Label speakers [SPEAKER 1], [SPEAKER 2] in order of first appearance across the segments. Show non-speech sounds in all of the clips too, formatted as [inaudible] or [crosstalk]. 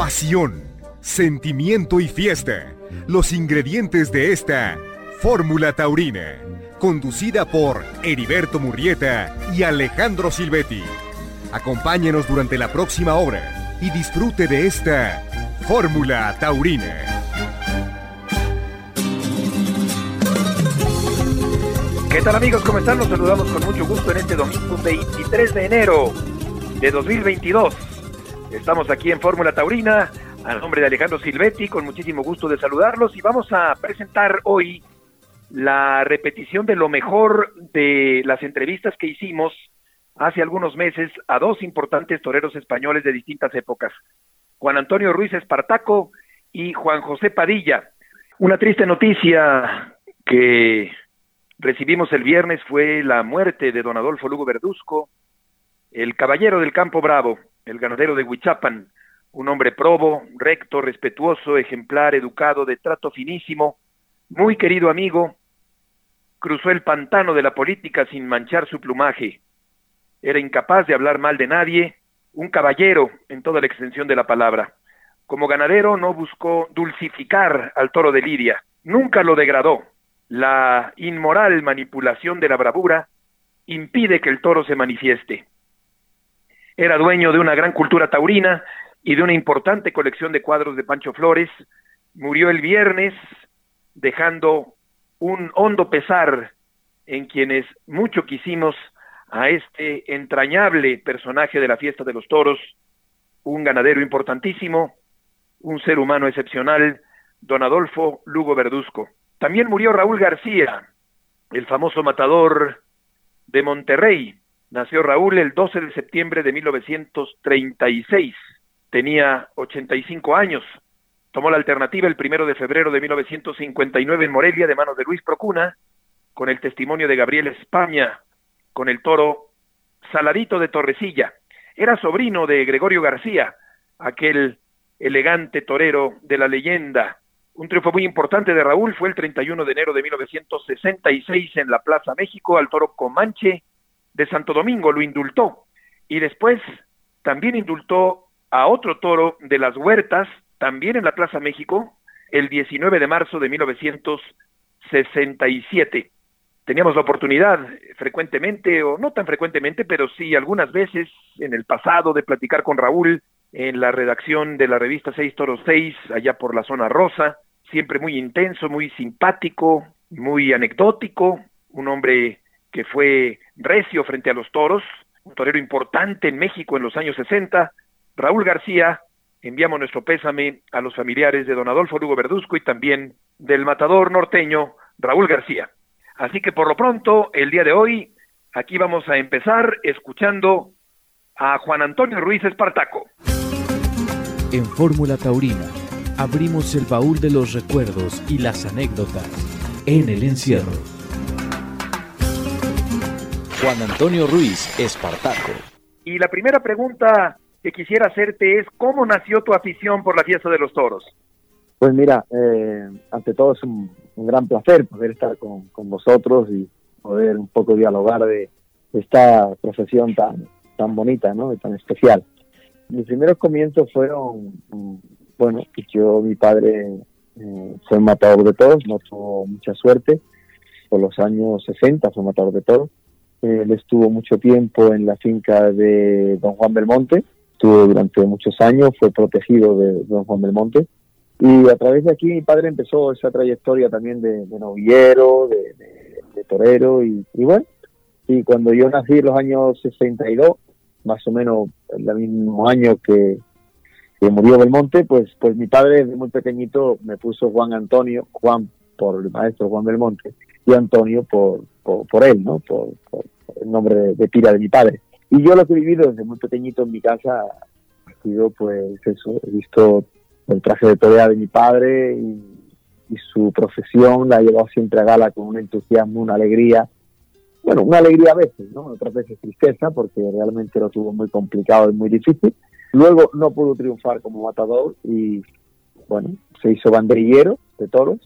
[SPEAKER 1] pasión, sentimiento y fiesta. Los ingredientes de esta Fórmula Taurina, conducida por Heriberto Murrieta y Alejandro Silvetti. Acompáñenos durante la próxima hora y disfrute de esta Fórmula Taurina.
[SPEAKER 2] ¿Qué tal amigos? ¿Cómo están? Los saludamos con mucho gusto en este domingo 23 de enero de 2022. Estamos aquí en Fórmula Taurina, a nombre de Alejandro Silvetti, con muchísimo gusto de saludarlos y vamos a presentar hoy la repetición de lo mejor de las entrevistas que hicimos hace algunos meses a dos importantes toreros españoles de distintas épocas, Juan Antonio Ruiz Espartaco y Juan José Padilla. Una triste noticia que recibimos el viernes fue la muerte de don Adolfo Lugo Verduzco, el caballero del Campo Bravo, el ganadero de Huichapan, un hombre probo, recto, respetuoso, ejemplar, educado, de trato finísimo, muy querido amigo, cruzó el pantano de la política sin manchar su plumaje. Era incapaz de hablar mal de nadie, un caballero en toda la extensión de la palabra. Como ganadero no buscó dulcificar al toro de Lidia, nunca lo degradó. La inmoral manipulación de la bravura impide que el toro se manifieste. Era dueño de una gran cultura taurina y de una importante colección de cuadros de Pancho Flores. Murió el viernes dejando un hondo pesar en quienes mucho quisimos a este entrañable personaje de la fiesta de los toros, un ganadero importantísimo, un ser humano excepcional, don Adolfo Lugo Verduzco. También murió Raúl García, el famoso matador de Monterrey, Nació Raúl el 12 de septiembre de 1936. Tenía 85 años. Tomó la alternativa el primero de febrero de 1959 en Morelia de manos de Luis Procuna, con el testimonio de Gabriel España, con el toro Saladito de Torrecilla. Era sobrino de Gregorio García, aquel elegante torero de la leyenda. Un triunfo muy importante de Raúl fue el 31 de enero de 1966 en la Plaza México al toro Comanche de Santo Domingo, lo indultó. Y después también indultó a otro toro de las huertas, también en la Plaza México, el 19 de marzo de 1967. Teníamos la oportunidad frecuentemente, o no tan frecuentemente, pero sí algunas veces en el pasado de platicar con Raúl en la redacción de la revista Seis Toros Seis, allá por la zona rosa, siempre muy intenso, muy simpático, muy anecdótico, un hombre que fue recio frente a los toros, un torero importante en México en los años 60. Raúl García, enviamos nuestro pésame a los familiares de don Adolfo Lugo Verduzco y también del matador norteño Raúl García. Así que por lo pronto, el día de hoy, aquí vamos a empezar escuchando a Juan Antonio Ruiz Espartaco.
[SPEAKER 3] En Fórmula Taurina abrimos el baúl de los recuerdos y las anécdotas en el encierro. Juan Antonio Ruiz, Espartaco.
[SPEAKER 2] Y la primera pregunta que quisiera hacerte es, ¿cómo nació tu afición por la fiesta de los toros?
[SPEAKER 4] Pues mira, eh, ante todo es un, gran placer poder estar con, vosotros y poder un poco dialogar de, esta profesión tan, tan bonita, ¿no? Y tan especial. Mis primeros comienzos fueron, mm, bueno, yo, mi padre eh, fue matador de toros, no tuvo mucha suerte, por los años 60 fue matador de toros, él estuvo mucho tiempo en la finca de don Juan Belmonte, estuvo durante muchos años, fue protegido de don Juan Belmonte. Y a través de aquí mi padre empezó esa trayectoria también de, novillero, de, torero y, bueno. Y cuando yo nací en los años 62, más o menos el mismo año que, que murió Belmonte, pues, pues mi padre desde muy pequeñito me puso Juan Antonio, Juan por el maestro Juan Belmonte, y Antonio por, por, él, ¿no? Por, el nombre de, de, de mi padre. Y yo lo que he vivido desde muy pequeñito en mi casa ha sido, pues, eso, he visto el traje de torea de mi padre y, su profesión la ha llevado siempre a gala con un entusiasmo, una alegría. Bueno, una alegría a veces, ¿no? Otras veces tristeza, porque realmente lo tuvo muy complicado y muy difícil. Luego no pudo triunfar como matador y, bueno, se hizo banderillero de toros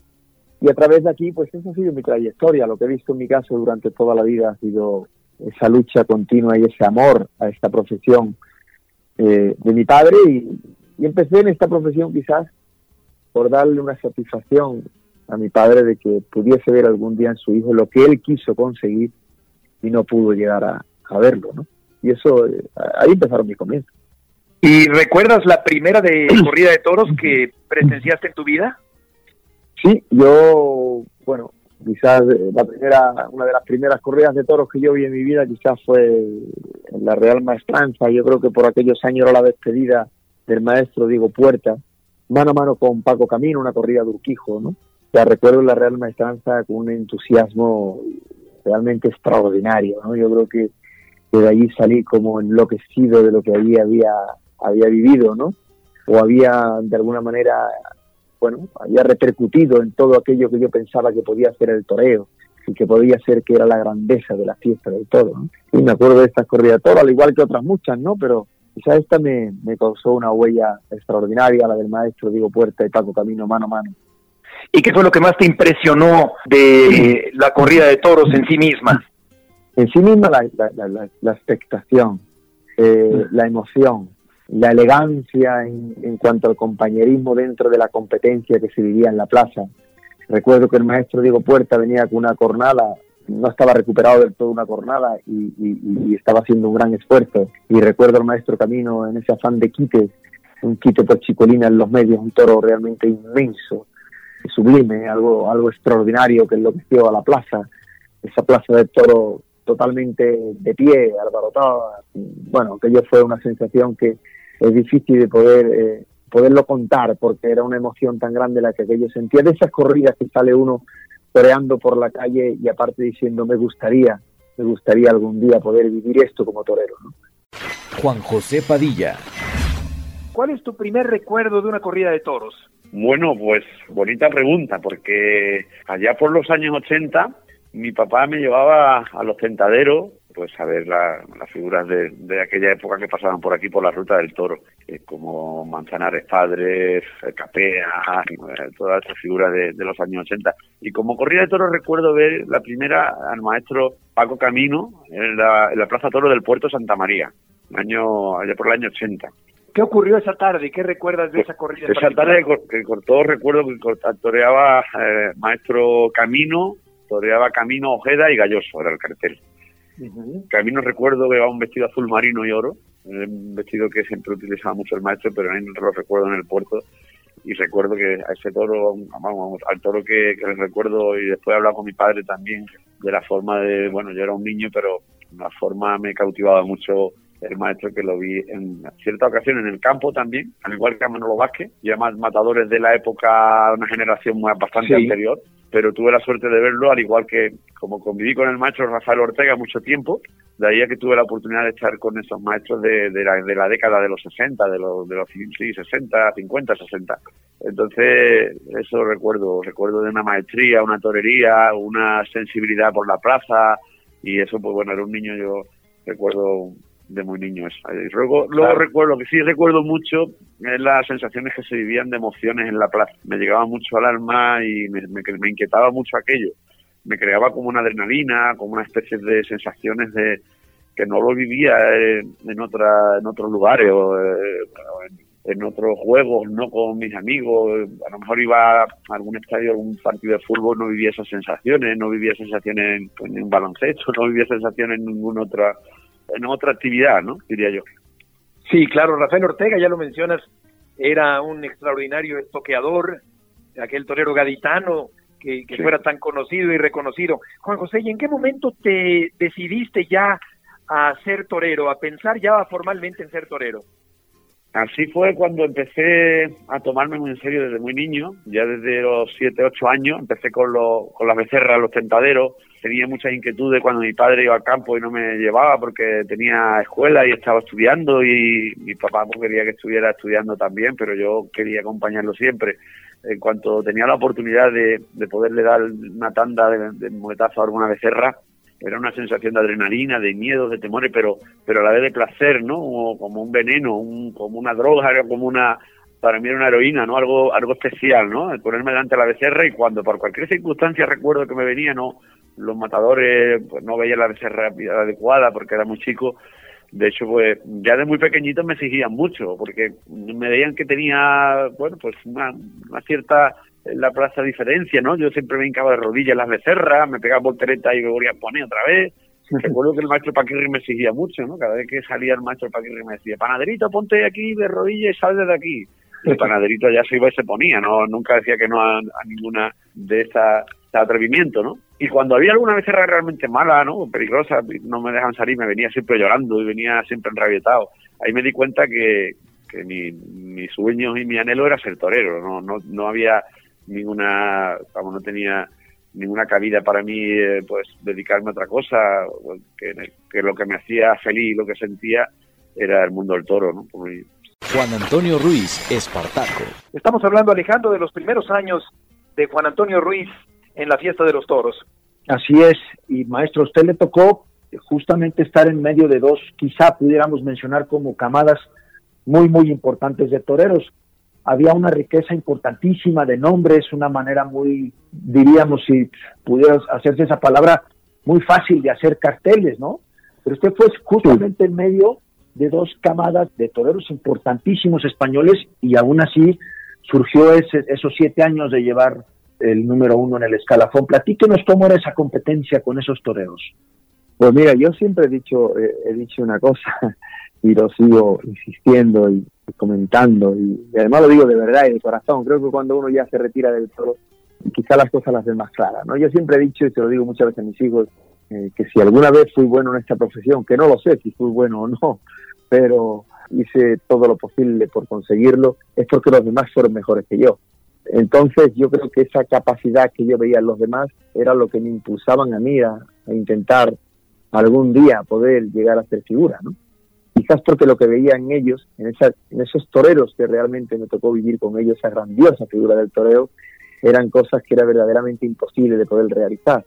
[SPEAKER 4] y a través de aquí, pues esa ha sido mi trayectoria. Lo que he visto en mi caso durante toda la vida ha sido esa lucha continua y ese amor a esta profesión eh, de mi padre y, y empecé en esta profesión quizás por darle una satisfacción a mi padre de que pudiese ver algún día en su hijo lo que él quiso conseguir y no pudo llegar a, verlo, ¿no? Y eso, eh, ahí empezaron mis comienzos.
[SPEAKER 2] ¿Y recuerdas la primera de [clears throat] corrida de toros que presenciaste en tu vida?
[SPEAKER 4] Sí, yo, bueno, quizás eh, la primera, una de las primeras corridas de toros que yo vi en mi vida quizás fue en la Real Maestranza, yo creo que por aquellos años era la despedida del maestro Diego Puerta, mano a mano con Paco Camino, una corrida de Urquijo, ¿no? Ya recuerdo la Real Maestranza con un entusiasmo realmente extraordinario, ¿no? Yo creo que, de allí salí como enloquecido de lo que allí había, había vivido, ¿no? O había de alguna manera, bueno, había repercutido en todo aquello que yo pensaba que podía ser el toreo y que podía ser que era la grandeza de la fiesta del toro, ¿no? Y me acuerdo de estas corridas de toro, al igual que otras muchas, ¿no? Pero quizá esta me, me causó una huella extraordinaria, la del maestro Diego Puerta y Paco Camino mano a mano.
[SPEAKER 2] ¿Y qué fue lo que más te impresionó de la corrida de toros en sí misma?
[SPEAKER 4] En sí misma la, expectación, eh, la emoción, la elegancia en, en, cuanto al compañerismo dentro de la competencia que se vivía en la plaza. Recuerdo que el maestro Diego Puerta venía con una cornada no estaba recuperado del todo una jornada y, estaba haciendo un gran esfuerzo. Y recuerdo al maestro Camino en ese afán de quite, un quite por Chicolina en los medios, un toro realmente inmenso, sublime, algo, algo extraordinario que enloqueció a la plaza, esa plaza de toro totalmente de pie, alborotada. Bueno, aquello fue una sensación que es difícil de poder eh, poderlo contar porque era una emoción tan grande la que aquello sentía. De esas corridas que sale uno toreando por la calle y aparte diciendo me gustaría, me gustaría algún día poder vivir esto como torero. ¿no?
[SPEAKER 3] Juan José Padilla.
[SPEAKER 2] ¿Cuál es tu primer recuerdo de una corrida de toros?
[SPEAKER 5] Bueno, pues bonita pregunta, porque allá por los años 80 mi papá me llevaba a los tentaderos pues a ver las figuras de, aquella época que pasaban por aquí por la ruta del toro, eh, como Manzanares Padres, Capea, eh, todas esas figuras de, los años 80. Y como corrida de toro recuerdo ver la primera al maestro Paco Camino en la, Plaza Toro del Puerto Santa María, año, allá por el año 80.
[SPEAKER 2] ¿Qué ocurrió esa tarde? ¿Qué recuerdas de esa corrida?
[SPEAKER 5] Esa tarde que cortó, recuerdo que toreaba eh, maestro Camino, toreaba Camino Ojeda y Galloso, era el cartel. Que a mí no recuerdo que va un vestido azul marino y oro, un vestido que siempre utilizaba mucho el maestro, pero a mí no lo recuerdo en el puerto. Y recuerdo que a ese toro, vamos, al toro que, que les recuerdo, y después he hablado con mi padre también, de la forma de, bueno, yo era un niño, pero la forma me cautivaba mucho el maestro que lo vi en cierta ocasión en el campo también, al igual que a Manolo Vázquez, y además matadores de la época, una generación bastante anterior, pero tuve la suerte de verlo, al igual que como conviví con el maestro Rafael Ortega mucho tiempo, de ahí a que tuve la oportunidad de estar con esos maestros de, de, la, de la década de los 60, de los, de los sí, 60, 50, 60. Entonces, eso recuerdo, recuerdo de una maestría, una torería, una sensibilidad por la plaza, y eso, pues bueno, era un niño, yo recuerdo de muy niño eso. luego, luego recuerdo, que sí recuerdo mucho, es las sensaciones que se vivían de emociones en la plaza. Me llegaba mucho al alma y me, me, inquietaba mucho aquello. Me creaba como una adrenalina, como una especie de sensaciones de que no lo vivía en, otra, en otros lugares o, eh, en, otros juegos, no con mis amigos. A lo mejor iba a algún estadio, algún partido de fútbol, no vivía esas sensaciones, no vivía sensaciones en, en un baloncesto, [laughs] no vivía sensaciones en ninguna otra en otra actividad, ¿no? Diría yo.
[SPEAKER 2] Sí, claro, Rafael Ortega, ya lo mencionas, era un extraordinario estoqueador, aquel torero gaditano que, fuera tan conocido y reconocido. Juan José, ¿y en qué momento te decidiste ya a ser torero, a pensar ya formalmente en ser torero?
[SPEAKER 5] Así fue cuando empecé a tomarme muy en serio desde muy niño, ya desde los 7, 8 años, empecé con, con las becerras, los tentaderos, tenía muchas inquietudes cuando mi padre iba al campo y no me llevaba porque tenía escuela y estaba estudiando y mi papá pues, quería que estuviera estudiando también, pero yo quería acompañarlo siempre. En cuanto tenía la oportunidad de, poderle dar una tanda de, de a alguna becerra, era una sensación de adrenalina, de miedo, de temores, pero, pero a la vez de placer, ¿no? Como, un veneno, un, como una droga, como una, para mí era una heroína, ¿no? Algo, algo especial, ¿no? El ponerme delante de la becerra y cuando por cualquier circunstancia recuerdo que me venía, no, los matadores, pues no veía la becerra adecuada porque era muy chico, De hecho, pues ya de muy pequeñito me exigían mucho, porque me veían que tenía, bueno, pues una, una cierta la plaza diferencia, ¿no? Yo siempre me hincaba de rodillas en las becerras, me pegaba voltereta y me volvía a poner otra vez. [laughs] Recuerdo que el maestro Paquirri me exigía mucho, ¿no? Cada vez que salía el maestro Paquirri me decía, panaderito, ponte aquí de rodillas y sal desde aquí. El panaderito ya se iba y se ponía, ¿no? Nunca decía que no a, ninguna de esas atrevimiento, ¿no? Y cuando había alguna becerra realmente mala, ¿no? Peligrosa, no me dejan salir, me venía siempre llorando y venía siempre enrabietado. Ahí me di cuenta que, que mi, mi sueño y mi anhelo era ser torero, no, no, no había ninguna, vamos, no tenía ninguna cabida para mí, eh, pues, dedicarme a otra cosa, que, que, lo que me hacía feliz, lo que sentía, era el mundo del toro, ¿no?
[SPEAKER 3] Juan Antonio Ruiz, Espartaco.
[SPEAKER 2] Estamos hablando, Alejandro, de los primeros años de Juan Antonio Ruiz en la fiesta de los toros.
[SPEAKER 6] Así es, y maestro, a usted le tocó justamente estar en medio de dos, quizá pudiéramos mencionar como camadas muy, muy importantes de toreros había una riqueza importantísima de nombres, una manera muy, diríamos, si pudieras hacerse esa palabra, muy fácil de hacer carteles, ¿no? Pero usted fue justamente en medio de dos camadas de toreros importantísimos españoles y aún así surgió ese, esos siete años de llevar el número uno en el escalafón. Platíquenos cómo era esa competencia con esos toreros.
[SPEAKER 4] Pues mira, yo siempre he dicho, he dicho una cosa y lo sigo insistiendo y comentando y, además lo digo de verdad y de corazón. Creo que cuando uno ya se retira del toro, quizá las cosas las ven más claras. ¿no? Yo siempre he dicho y se lo digo muchas veces a mis hijos eh, que si alguna vez fui bueno en esta profesión, que no lo sé si fui bueno o no, pero hice todo lo posible por conseguirlo, es porque los demás fueron mejores que yo. Entonces yo creo que esa capacidad que yo veía en los demás era lo que me impulsaban a mí a, a intentar algún día poder llegar a ser figura, ¿no? Quizás porque lo que veía en ellos, en, en esos toreros que realmente me tocó vivir con ellos, esa grandiosa figura del toreo, eran cosas que era verdaderamente imposible de poder realizar.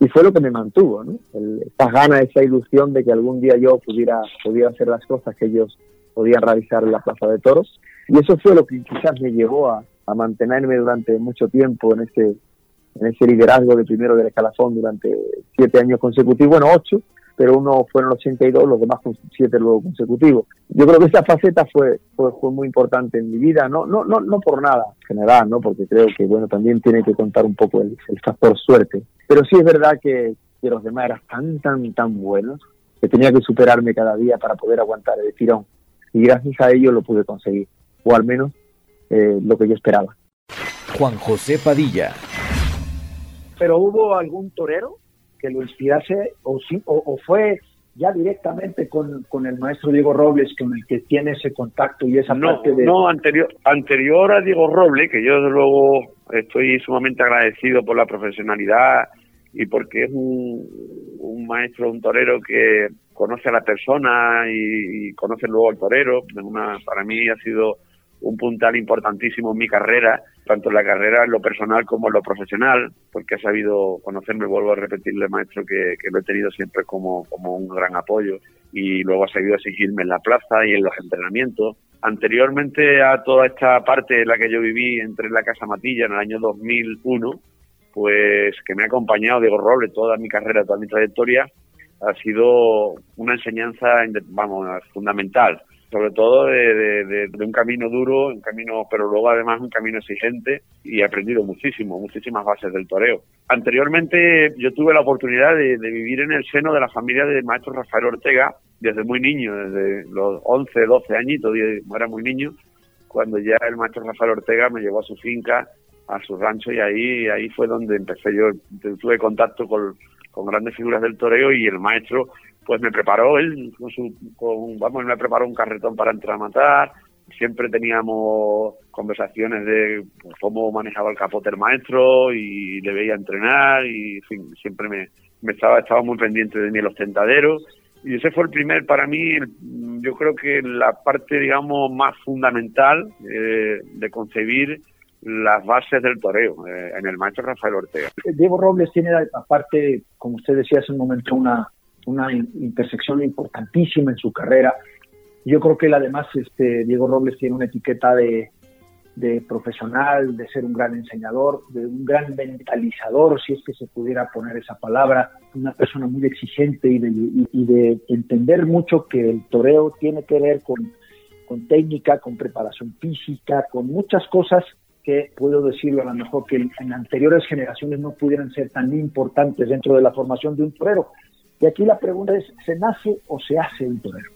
[SPEAKER 4] Y fue lo que me mantuvo, ¿no? El, esa gana, esa ilusión de que algún día yo pudiera, pudiera hacer las cosas que ellos podían realizar en la Plaza de Toros. Y eso fue lo que quizás me llevó a, a mantenerme durante mucho tiempo en ese, en ese liderazgo de primero del escalafón durante siete años consecutivos, bueno, ocho, pero uno fue en el 82, los demás con siete luego consecutivos. Yo creo que esa faceta fue, fue, fue, muy importante en mi vida, no, no, no, no por nada general, ¿no? porque creo que bueno también tiene que contar un poco el, factor suerte. Pero sí es verdad que, que, los demás eran tan, tan, tan buenos que tenía que superarme cada día para poder aguantar el tirón. Y gracias a ello lo pude conseguir, o al menos eh, lo que yo esperaba.
[SPEAKER 3] Juan José Padilla.
[SPEAKER 6] ¿Pero hubo algún torero que lo inspirase o, o, fue ya directamente con, con, el maestro Diego Robles con el que tiene ese contacto y esa
[SPEAKER 5] no,
[SPEAKER 6] parte de...
[SPEAKER 5] No, anterior, anterior a Diego Robles, que yo desde luego estoy sumamente agradecido por la profesionalidad y porque es un, un maestro, un torero que conoce a la persona y, y conoce luego al torero. Una, para mí ha sido un puntal importantísimo en mi carrera, tanto en la carrera en lo personal como en lo profesional, porque ha sabido conocerme, vuelvo a repetirle, maestro, que, lo he tenido siempre como, como un gran apoyo y luego ha seguido exigirme en la plaza y en los entrenamientos. Anteriormente a toda esta parte en la que yo viví, entre la Casa Matilla en el año 2001, pues que me ha acompañado Diego Robles toda mi carrera, toda mi trayectoria, ha sido una enseñanza, vamos, fundamental sobre todo de, un camino duro, un camino, pero luego además un camino exigente y he aprendido muchísimo, muchísimas bases del toreo. Anteriormente yo tuve la oportunidad de, vivir en el seno de la familia del maestro Rafael Ortega desde muy niño, desde los 11, 12 añitos, era muy niño, cuando ya el maestro Rafael Ortega me llevó a su finca, a su rancho y ahí, ahí fue donde empecé yo, tuve contacto con, con grandes figuras del toreo y el maestro pues me preparó él con su, con, vamos, me preparó un carretón para entrar a matar. Siempre teníamos conversaciones de pues, cómo manejaba el capote el maestro y le veía entrenar y siempre me, estaba, estaba muy pendiente de mí los tentaderos. Y ese fue el primer, para mí, yo creo que la parte, digamos, más fundamental eh, de concebir las bases del toreo eh, en el maestro Rafael Ortega.
[SPEAKER 6] Diego Robles tiene, aparte, como usted decía hace un momento, una, una intersección importantísima en su carrera. Yo creo que él además, este, Diego Robles tiene una etiqueta de, de profesional, de ser un gran enseñador, de un gran mentalizador, si es que se pudiera poner esa palabra, una persona muy exigente y de, y, de entender mucho que el toreo tiene que ver con, con técnica, con preparación física, con muchas cosas que puedo decirlo a lo mejor que en anteriores generaciones no pudieran ser tan importantes dentro de la formación de un torero. Y aquí la pregunta es, ¿se nace o se hace un torero?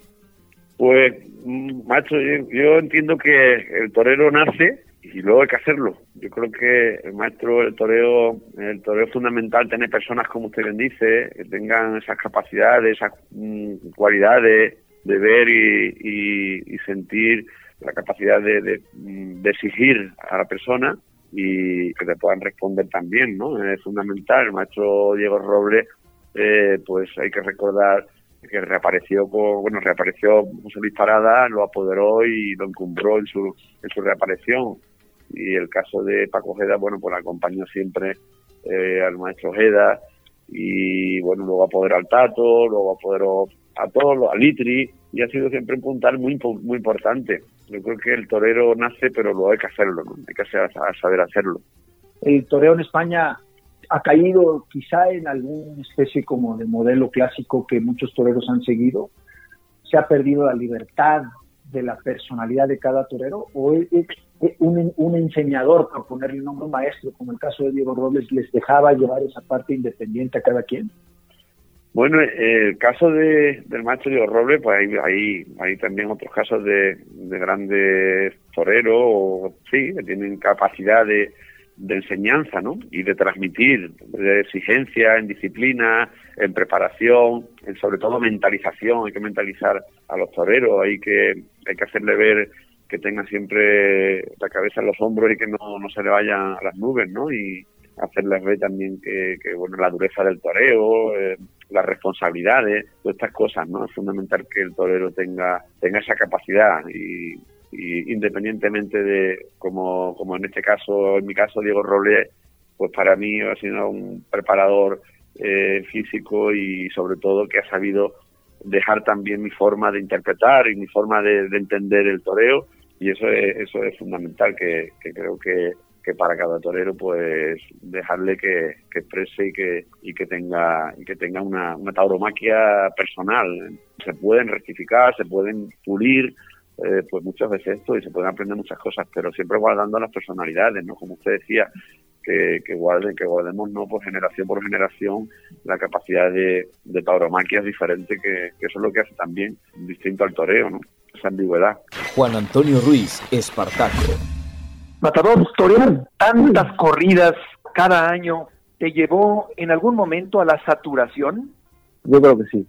[SPEAKER 5] Pues, mm, macho, yo, entiendo que el torero nace y luego hay que hacerlo. Yo creo que el maestro, el toreo, el toreo es fundamental tener personas, como usted bien dice, que tengan esas capacidades, esas mm, cualidades de ver y, sentir la capacidad de, mm, de, exigir a la persona y que te puedan responder también, ¿no? Es fundamental. El maestro Diego Robles, eh, pues hay que recordar que reapareció, bueno, reapareció su disparada, lo apoderó y lo encumbró en su, reaparición. Y el caso de Paco Ojeda, bueno, pues acompañó siempre eh, al maestro Ojeda y bueno, luego apoderó al Tato, luego apoderó a todos, a Litri, y ha sido siempre un puntal muy, importante. Yo creo que el torero nace, pero luego hay que hacerlo. Hay que saber hacerlo.
[SPEAKER 6] El toreo en España ha caído quizá en alguna especie como de modelo clásico que muchos toreros han seguido? ¿Se ha perdido la libertad de la personalidad de cada torero? ¿O es, un, un, enseñador, por ponerle un nombre maestro, como el caso de Diego Robles, les dejaba llevar esa parte independiente a cada quien?
[SPEAKER 5] Bueno, el caso de, del maestro Diego Robles, pues hay, hay, también otros casos de, de grandes toreros, sí, que tienen capacidad de, de enseñanza, ¿no? Y de transmitir, de exigencia en disciplina, en preparación, en sobre todo mentalización. Hay que mentalizar a los toreros, hay que, hay que hacerle ver que tenga siempre la cabeza en los hombros y que no, no se le vayan a las nubes, ¿no? Y hacerles ver también que, que bueno, la dureza del toreo, eh, las responsabilidades, todas estas cosas, ¿no? Es fundamental que el torero tenga, tenga esa capacidad y, y independientemente de, como, como en este caso, en mi caso, Diego Robles, pues para mí ha sido un preparador eh, físico y sobre todo que ha sabido dejar también mi forma de interpretar y mi forma de, entender el toreo. Y eso es, eso es fundamental que, creo que, que, para cada torero pues dejarle que, exprese y que y que tenga y que tenga una, una tauromaquia personal. Se pueden rectificar se pueden pulir eh, pues muchas veces esto y se pueden aprender muchas cosas, pero siempre guardando las personalidades, ¿no? Como usted decía, que, que guarden, que guardemos, ¿no? Por generación por generación la capacidad de, de tauromaquia es diferente, que, eso es lo que hace también distinto al toreo, ¿no? Esa ambigüedad.
[SPEAKER 3] Juan Antonio Ruiz, Espartaco.
[SPEAKER 2] Matador, torear tantas corridas cada año, ¿te llevó en algún momento a la saturación?
[SPEAKER 4] Yo creo que sí.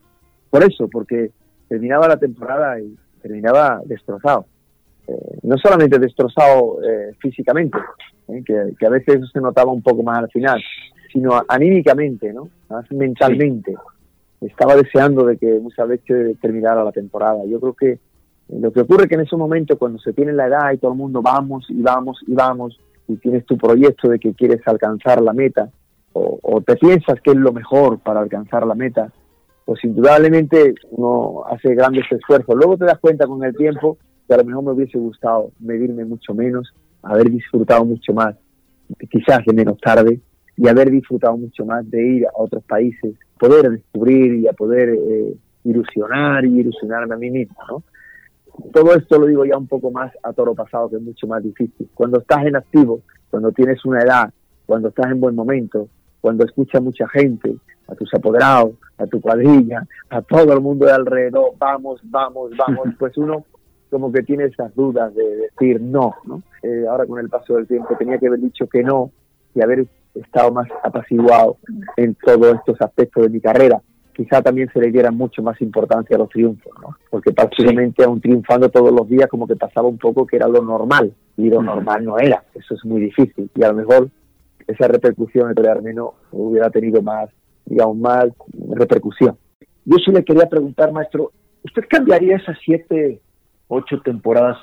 [SPEAKER 4] Por eso, porque terminaba la temporada y terminaba destrozado. Eh, no solamente destrozado eh, físicamente, eh, que, a veces eso se notaba un poco más al final, sino anímicamente, ¿no? Más mentalmente. Estaba deseando de que muchas veces terminara la temporada. Yo creo que lo que ocurre es que en ese momento, cuando se tiene la edad y todo el mundo vamos y vamos y vamos, y tienes tu proyecto de que quieres alcanzar la meta, o, o te piensas que es lo mejor para alcanzar la meta, pues indudablemente uno hace grandes esfuerzos. Luego te das cuenta con el tiempo que a lo mejor me hubiese gustado medirme mucho menos, haber disfrutado mucho más, quizás de menos tarde, y haber disfrutado mucho más de ir a otros países, poder descubrir y a poder eh, ilusionar y ilusionarme a mí mismo, ¿no? Todo esto lo digo ya un poco más a toro pasado, que es mucho más difícil. Cuando estás en activo, cuando tienes una edad, cuando estás en buen momento, cuando escucha mucha gente, a tus apoderados, a tu cuadrilla, a todo el mundo de alrededor, vamos, vamos, vamos, [laughs] pues uno como que tiene esas dudas de decir no, ¿no? Eh, ahora con el paso del tiempo tenía que haber dicho que no y haber estado más apaciguado en todos estos aspectos de mi carrera. Quizá también se le diera mucho más importancia a los triunfos, ¿no? Porque prácticamente aún triunfando todos los días como que pasaba un poco que era lo normal y lo normal no era, eso es muy difícil y a lo mejor esa repercusión de menos hubiera tenido más digamos, más repercusión. Yo sí le quería preguntar, maestro, ¿usted cambiaría esas siete, ocho temporadas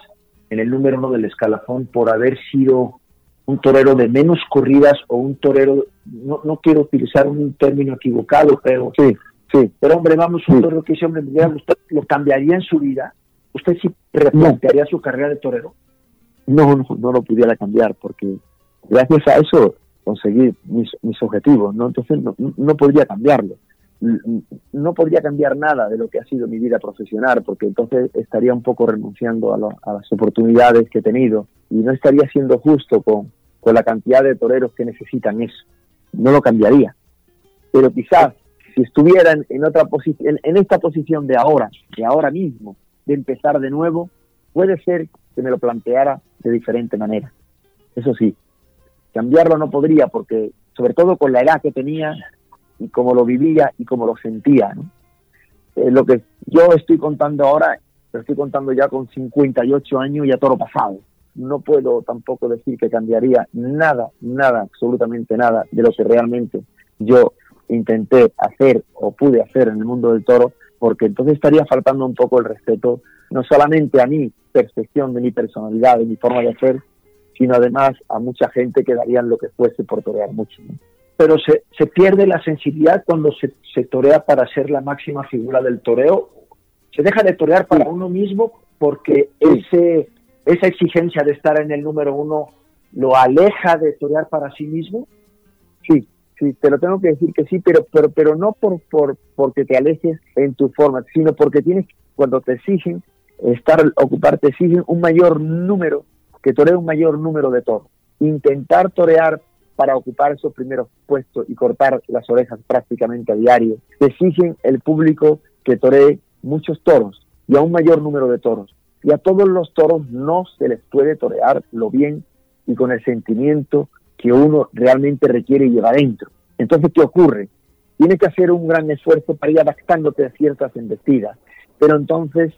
[SPEAKER 4] en el número uno del escalafón por haber sido un torero de menos corridas o un torero, no, no quiero utilizar un término equivocado, pero sí, sí, pero hombre, vamos, un torero que ese hombre me ¿lo cambiaría en su vida? ¿Usted sí replantearía su carrera de torero? no, no, no lo pudiera cambiar porque gracias a eso conseguir mis, objetivos, ¿no? Entonces no, no podría cambiarlo. No podría cambiar nada de lo que ha sido mi vida profesional, porque entonces estaría un poco renunciando a, las oportunidades que he tenido y no estaría siendo justo con, con la cantidad de toreros que necesitan eso. No lo cambiaría. Pero quizás si estuvieran en otra posición, en esta posición de ahora, de ahora mismo, de empezar de nuevo, puede ser que me lo planteara de diferente manera. Eso sí, cambiarlo no podría porque, sobre todo con la edad que tenía y como lo vivía y como lo sentía. Eh, lo que yo estoy contando ahora, lo estoy contando ya con 58 años y a todo pasado. No puedo tampoco decir que cambiaría nada, nada, absolutamente nada de lo que realmente yo intenté hacer o pude hacer en el mundo del toro, porque entonces estaría faltando un poco el respeto, no solamente a mi percepción de mi personalidad, de mi forma de ser, sino además a mucha gente que darían lo que fuese por torear mucho.
[SPEAKER 6] Pero se, se, pierde la sensibilidad cuando se, se, torea para ser la máxima figura del toreo. Se deja de torear para uno mismo porque ese, esa exigencia de estar en el número uno lo aleja de torear para sí mismo.
[SPEAKER 4] Sí, sí, te lo tengo que decir que sí, pero, pero, pero no por, por, porque te alejes en tu forma, sino porque tienes, cuando te exigen, estar, ocuparte, exigen un mayor número que toree un mayor número de toros. Intentar torear para ocupar esos primeros puestos y cortar las orejas prácticamente a diario. Exigen el público que toree muchos toros y a un mayor número de toros. Y a todos los toros no se les puede torear lo bien y con el sentimiento que uno realmente requiere llevar dentro. Entonces, ¿qué ocurre? Tienes que hacer un gran esfuerzo para ir adaptándote a ciertas embestidas, pero entonces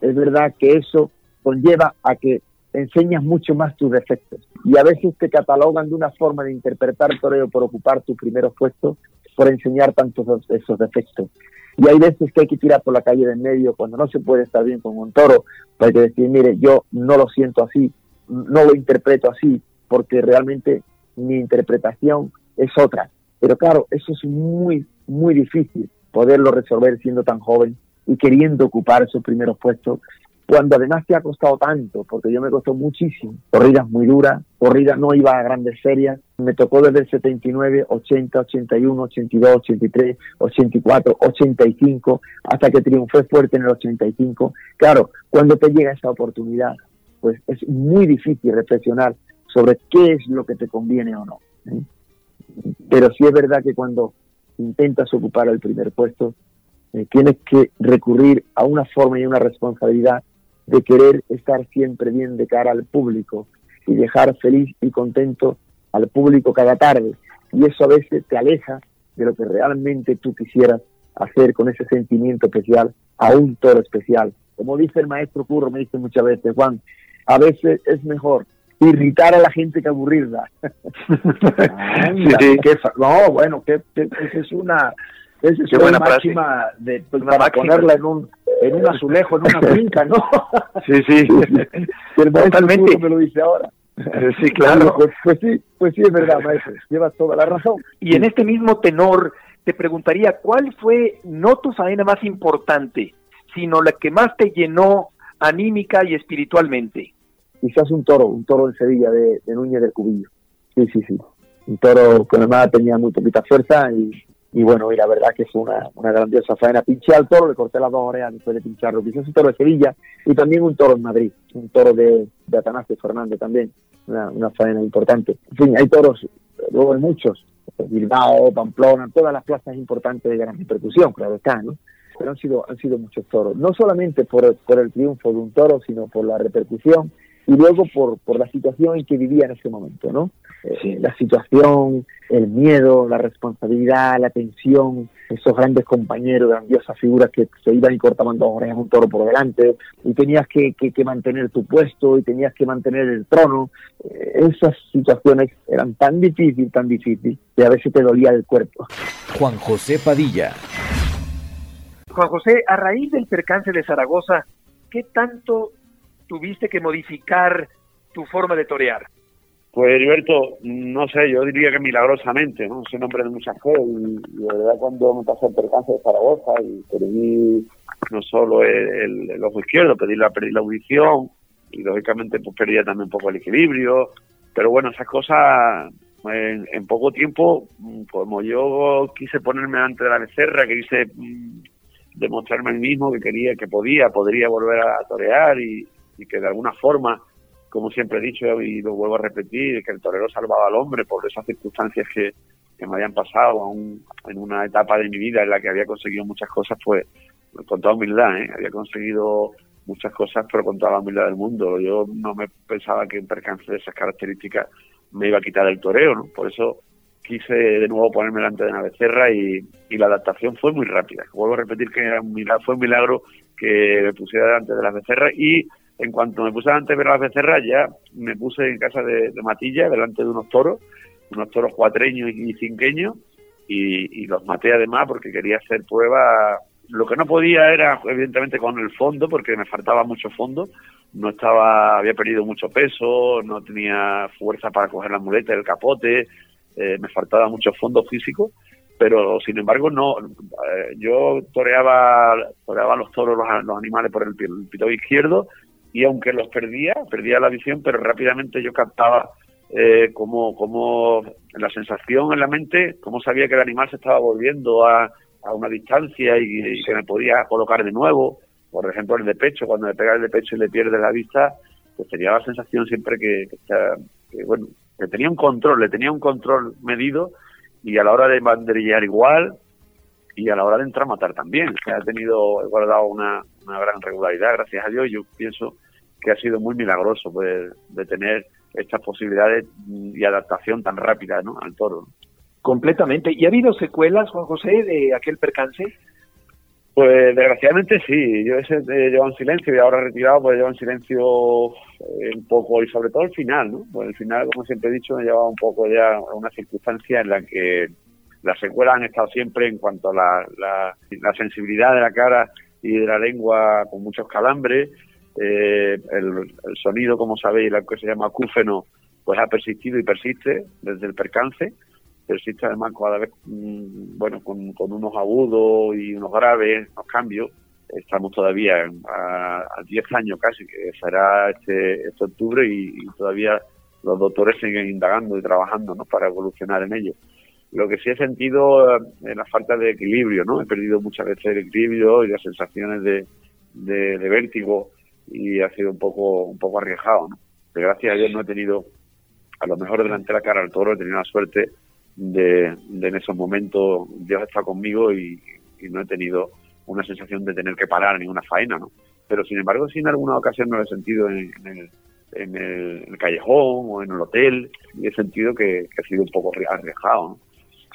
[SPEAKER 4] es verdad que eso conlleva a que enseñas mucho más tus defectos. Y a veces te catalogan de una forma de interpretar toreo por ocupar tus primeros puestos, por enseñar tantos esos defectos. Y hay veces que hay que tirar por la calle de en medio cuando no se puede estar bien con un toro, para que decir, mire, yo no lo siento así, no lo interpreto así, porque realmente mi interpretación es otra. Pero claro, eso es muy, muy difícil poderlo resolver siendo tan joven y queriendo ocupar esos primeros puestos cuando además te ha costado tanto, porque yo me costó muchísimo, corridas muy duras, corridas no iba a grandes ferias, me tocó desde el 79, 80, 81, 82, 83, 84, 85, hasta que triunfé fuerte en el 85. Claro, cuando te llega esa oportunidad, pues es muy difícil reflexionar sobre qué es lo que te conviene o no. ¿eh? Pero sí es verdad que cuando intentas ocupar el primer puesto, eh, tienes que recurrir a una forma y una responsabilidad de querer estar siempre bien de cara al público y dejar feliz y contento al público cada tarde. Y eso a veces te aleja de lo que realmente tú quisieras hacer con ese sentimiento especial a un toro especial. Como dice el maestro Curro, me dice muchas veces, Juan, a veces es mejor irritar a la gente que aburrirla. [laughs] no, bueno, que, esa es una, esa es una máxima de, pues, para ponerla en un en un azulejo, en una finca, ¿no? [laughs]
[SPEAKER 2] Sí, sí.
[SPEAKER 4] Totalmente. me lo dice ahora.
[SPEAKER 2] Sí, claro.
[SPEAKER 4] Pues, pues, sí, pues sí, es verdad, maestro. Llevas toda la razón.
[SPEAKER 2] Y en este mismo tenor, te preguntaría, ¿cuál fue no tu faena más importante, sino la que más te llenó anímica y espiritualmente?
[SPEAKER 4] Quizás un toro, un toro en Sevilla de, de Núñez del Cubillo. Sí, sí, sí. Un toro que además tenía muy poquita fuerza y y bueno, y la verdad que fue una, una grandiosa faena. Pinché al toro, le corté las dos orejas después de pincharlo. Quizás un toro de Sevilla y también un toro en Madrid, un toro de, de Atanasio Fernández también, una, una faena importante. En fin, hay toros, luego hay muchos, Bilbao, Pamplona, todas las plazas importantes de gran repercusión, claro está, ¿no? Pero han sido, han sido muchos toros, no solamente por, por el triunfo de un toro, sino por la repercusión y luego por, por la situación en que vivía en ese momento, ¿no? Eh, la situación, el miedo, la responsabilidad, la tensión, esos grandes compañeros, grandiosas figuras que se iban y cortaban dos orejas un toro por delante, y tenías que, que, mantener tu puesto y tenías que mantener el trono. Eh, esas situaciones eran tan difíciles, tan difíciles, que a veces te dolía el cuerpo.
[SPEAKER 3] Juan José Padilla.
[SPEAKER 2] Juan José, a raíz del percance de Zaragoza, ¿qué tanto tuviste que modificar tu forma de torear?
[SPEAKER 5] Pues Heriberto, no sé, yo diría que milagrosamente, ¿no? Soy nombre de mucha fe y, de verdad cuando me pasó el percance de Zaragoza y perdí no solo el, ojo izquierdo, perdí la, perdí la audición, y lógicamente pues perdía también un poco el equilibrio, pero bueno, esas cosas en, poco tiempo, mm, como yo quise ponerme ante la becerra, que quise mm, demostrarme a mí mismo que quería, que podía, podría volver a torear y, que de alguna forma, como siempre he dicho y lo vuelvo a repetir, que el torero salvaba al hombre por esas circunstancias que, me habían pasado aún en una etapa de mi vida en la que había conseguido muchas cosas, pues con toda humildad, ¿eh? había conseguido muchas cosas, pero con toda la humildad del mundo. Yo no me pensaba que un percance de esas características me iba a quitar el toreo, ¿no? Por eso quise de nuevo ponerme delante de una becerra y, la adaptación fue muy rápida. Vuelvo a repetir que fue un milagro que me pusiera delante de las becerras y en cuanto me puse delante de las becerras ya me puse en casa de, Matilla delante de unos toros, unos toros cuatreños y cinqueños y, los maté además porque quería hacer pruebas lo que no podía era, evidentemente, con el fondo, porque me faltaba mucho fondo. No estaba, había perdido mucho peso, no tenía fuerza para coger la muleta, el capote, eh, me faltaba mucho fondo físico. Pero, sin embargo, no. Eh, yo toreaba, toreaba los toros, los, animales por el, pito izquierdo, y aunque los perdía, perdía la visión, pero rápidamente yo captaba eh, como, como la sensación en la mente, cómo sabía que el animal se estaba volviendo a a una distancia y, que me podía colocar de nuevo. Por ejemplo, el de pecho, cuando le pega el de pecho y le pierde la vista, pues tenía la sensación siempre que, bueno, que tenía un control, le tenía un control medido y a la hora de banderillear igual y a la hora de entrar a matar también. que ha tenido, he guardado una, una gran regularidad, gracias a Dios. Yo pienso que ha sido muy milagroso pues, de tener estas posibilidades y adaptación tan rápida ¿no? al toro.
[SPEAKER 2] Completamente. ¿Y ha habido secuelas, Juan José, de aquel percance?
[SPEAKER 5] Pues desgraciadamente sí, yo ese eh, llevo en silencio y ahora retirado pues llevo en silencio eh, un poco y sobre todo el final, ¿no? Pues el final, como siempre he dicho, me llevado un poco ya a una circunstancia en la que las secuelas han estado siempre en cuanto a la, la, sensibilidad de la cara y de la lengua con muchos calambres, eh, el, sonido, como sabéis, lo que se llama acúfeno, pues ha persistido y persiste desde el percance persiste además cada vez, mm, bueno, con, unos agudos y unos graves, unos cambios. Estamos todavía a, 10 años casi, que será este, este octubre y, todavía los doctores siguen indagando y trabajando ¿no? para evolucionar en ello. Lo que sí he sentido es eh, la falta de equilibrio, ¿no? He perdido muchas veces el equilibrio y las sensaciones de, vértigo y ha sido un poco un poco arriesgado, ¿no? Pero gracias a Dios no he tenido, a lo mejor delante de la cara al toro, he tenido la suerte de, en esos momentos Dios está conmigo y, no he tenido una sensación de tener que parar ninguna faena, ¿no? Pero sin embargo, sí en alguna ocasión no lo he sentido en, el, en, el, callejón o en el hotel y he sentido que, ha sido un poco arriesgado, ¿no?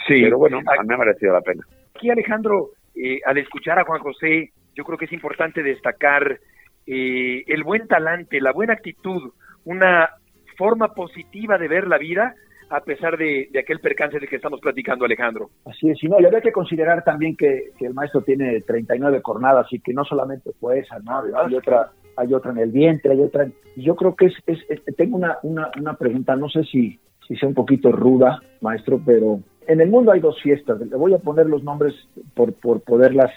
[SPEAKER 5] Sí. Pero bueno, a mí me ha merecido la pena.
[SPEAKER 2] Aquí Alejandro, eh, al escuchar a Juan José, yo creo que es importante destacar eh, el buen talante, la buena actitud, una forma positiva de ver la vida a pesar de, aquel percance del que estamos platicando, Alejandro.
[SPEAKER 6] Así es, y no, y habría que considerar también que, el maestro tiene 39 cornadas y que no solamente fue esa, ¿no? Hay otra, hay otra en el vientre, hay otra. Y yo creo que es, tengo una, una, una pregunta, no sé si, si sea un poquito ruda, maestro, pero en el mundo hay dos fiestas. Le voy a poner los nombres por, por poderlas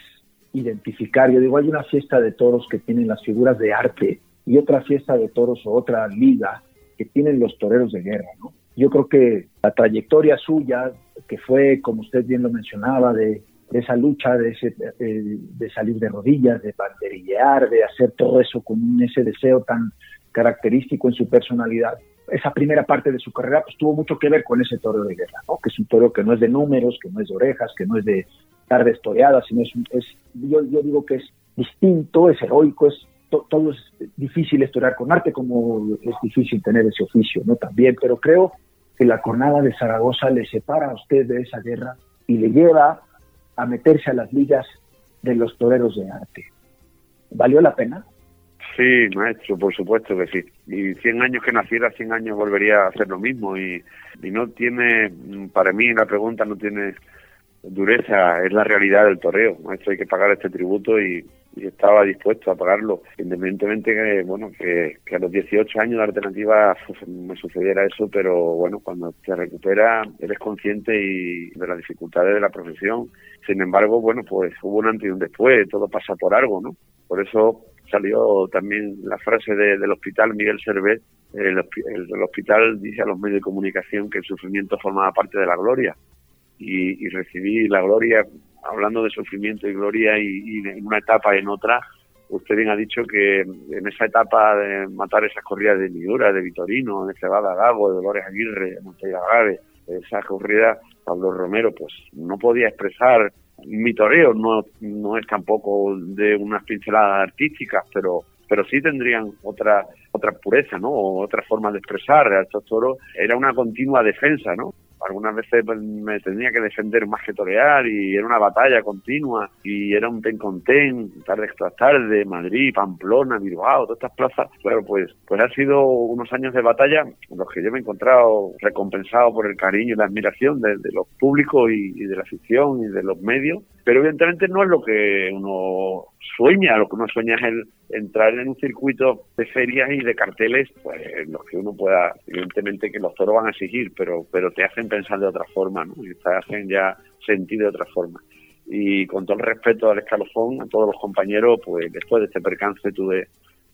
[SPEAKER 6] identificar. Yo digo, hay una fiesta de toros que tienen las figuras de arte y otra fiesta de toros o otra liga que tienen los toreros de guerra, ¿no? Yo creo que la trayectoria suya, que fue, como usted bien lo mencionaba, de, esa lucha, de, ese, eh, de salir de rodillas, de banderillear, de hacer todo eso con ese deseo tan característico en su personalidad, esa primera parte de su carrera pues tuvo mucho que ver con ese toro de guerra, ¿no? que es un toro que no es de números, que no es de orejas, que no es de tardes toreadas, sino es, es yo, digo que es distinto, es heroico, es todo es difícil estudiar con arte, como es difícil tener ese oficio, ¿no? También, pero creo que la jornada de Zaragoza le separa a usted de esa guerra y le lleva a meterse a las ligas de los toreros de arte. ¿Valió la pena?
[SPEAKER 5] Sí, maestro, por supuesto que sí. Y 100 años que naciera, 100 años volvería a hacer lo mismo. Y, y no tiene, para mí la pregunta no tiene dureza, es la realidad del toreo. Maestro, hay que pagar este tributo y, estaba dispuesto a pagarlo, independientemente que, bueno, que, a los 18 años de alternativa me sucediera eso, pero bueno, cuando te recupera eres consciente y de las dificultades de la profesión. Sin embargo, bueno, pues hubo un antes y un después, todo pasa por algo, ¿no? Por eso salió también la frase del hospital Miguel Servet, el, hospital dice a los medios de comunicación que el sufrimiento formaba parte de la gloria. Y, recibí la gloria, hablando de sufrimiento y gloria y, en una etapa y en otra, usted bien ha dicho que en esa etapa de matar esas corridas de Miura, de Vitorino, de Cebada Gago, de Dolores Aguirre, de Montevideo Agave, esa corrida, Pablo Romero, pues no podía expresar mi toreo, no, no es tampoco de unas pinceladas artísticas, pero pero sí tendrían otra otra pureza, ¿no? Otra forma de expresar estos toros. Era una continua defensa, ¿no? Algunas veces pues, me tenía que defender más que torear y era una batalla continua y era un ten con ten, tarde tras tarde, Madrid, Pamplona, Bilbao, todas estas plazas. Claro, pues, pues ha sido unos años de batalla en los que yo me he encontrado recompensado por el cariño y la admiración de, los públicos y, de la afición y de los medios, pero evidentemente no es lo que uno sueña, lo que uno sueña es el entrar en un circuito de ferias y de carteles, pues en los que uno pueda, evidentemente que los toros van a exigir, pero, pero te hacen pensar de otra forma, ¿no? Y te hacen ya sentir de otra forma. Y con todo el respeto al escalofón, a todos los compañeros, pues después de este percance tuve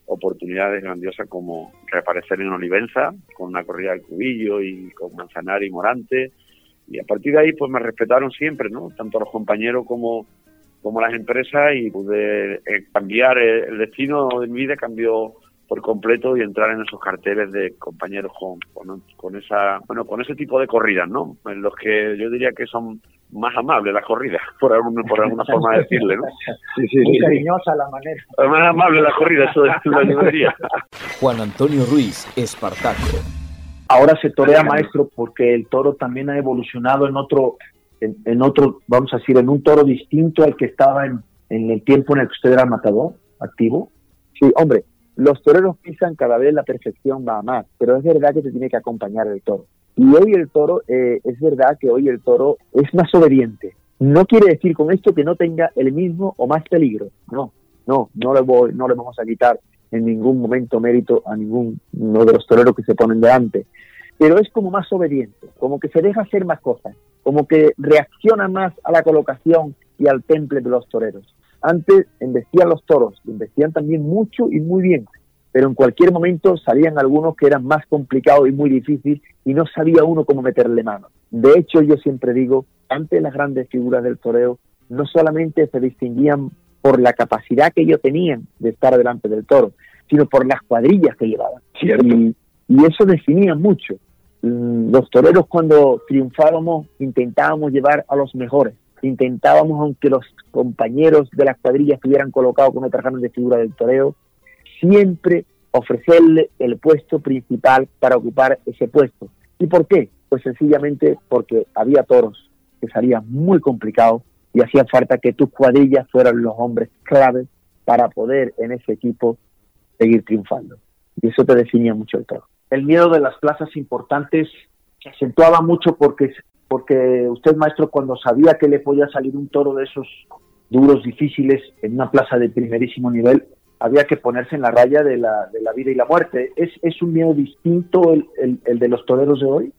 [SPEAKER 5] oportunidades grandiosas como reaparecer en Olivenza, con una corrida del cubillo y con Manzanar y Morante. Y a partir de ahí, pues me respetaron siempre, ¿no? Tanto los compañeros como como las empresas y pude eh, cambiar el destino de mi vida cambió por completo y entrar en esos carteles de compañeros con, con, esa bueno con ese tipo de corridas no en los que yo diría que son más amables las corridas [laughs] por alguna por alguna forma de decirle no
[SPEAKER 6] sí, sí, muy cariñosa la manera.
[SPEAKER 5] Más amable las corridas eso es la [laughs] librería.
[SPEAKER 3] Juan Antonio Ruiz Espartaco
[SPEAKER 6] ahora se torea maestro porque el toro también ha evolucionado en otro en, otro, vamos a decir, en un toro distinto al que estaba en, en el tiempo en el que usted era matador, activo?
[SPEAKER 4] Sí, hombre, los toreros pisan cada vez la perfección va a más, pero es verdad que se tiene que acompañar el toro. Y hoy el toro, eh, es verdad que hoy el toro es más obediente. No quiere decir con esto que no tenga el mismo o más peligro. No, no, no le, voy, no le vamos a quitar en ningún momento mérito a ninguno de los toreros que se ponen delante. Pero es como más obediente, como que se deja hacer más cosas como que reacciona más a la colocación y al temple de los toreros. Antes embestían los toros, embestían también mucho y muy bien, pero en cualquier momento salían algunos que eran más complicados y muy difíciles y no sabía uno cómo meterle mano. De hecho, yo siempre digo, antes las grandes figuras del toreo no solamente se distinguían por la capacidad que ellos tenían de estar delante del toro, sino por las cuadrillas que llevaban. Y, y eso definía mucho. Mm, los toreros cuando triunfábamos intentábamos llevar a los mejores, intentábamos aunque los compañeros de las cuadrillas estuvieran colocados con otras ganas de figura del toreo, siempre ofrecerle el puesto principal para ocupar ese puesto. ¿Y por qué? Pues sencillamente porque había toros que salían muy complicados y hacía falta que tus cuadrillas fueran los hombres claves para poder en ese equipo seguir triunfando. Y eso te definía mucho el toro
[SPEAKER 6] el miedo de las plazas importantes se acentuaba mucho porque, porque usted, maestro, cuando sabía que le podía salir un toro de esos duros, difíciles, en una plaza de primerísimo nivel, había que ponerse en la raya de la, de la vida y la muerte. ¿Es, ¿Es un miedo distinto el, el, de los toreros de hoy?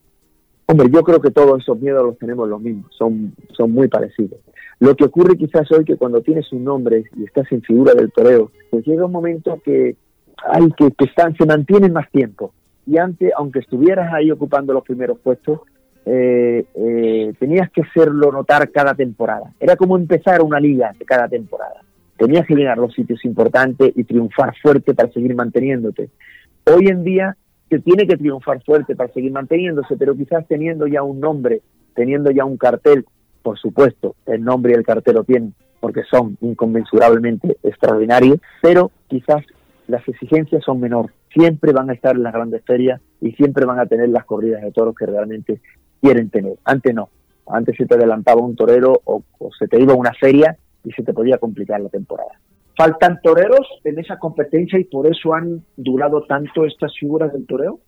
[SPEAKER 4] Hombre, yo creo que todos esos miedos los tenemos los mismos, son, son muy parecidos. Lo que ocurre quizás hoy que cuando tienes un nombre y estás en figura del toreo, pues llega un momento que, hay que, que se mantienen más tiempo y antes, aunque estuvieras ahí ocupando los primeros puestos, eh, eh, tenías que hacerlo notar cada temporada. Era como empezar una liga cada temporada. Tenías que llegar a los sitios importantes y triunfar fuerte para seguir manteniéndote. Hoy en día se tiene que triunfar fuerte para seguir manteniéndose, pero quizás teniendo ya un nombre, teniendo ya un cartel, por supuesto, el nombre y el cartel lo tienen porque son inconmensurablemente extraordinarios, pero quizás las exigencias son menores siempre van a estar en las grandes ferias y siempre van a tener las corridas de toros que realmente quieren tener. Antes no, antes se te adelantaba un torero o, se te iba a una feria y se te podía complicar la temporada.
[SPEAKER 6] ¿Faltan toreros en esa competencia y por eso han durado tanto estas figuras del toreo?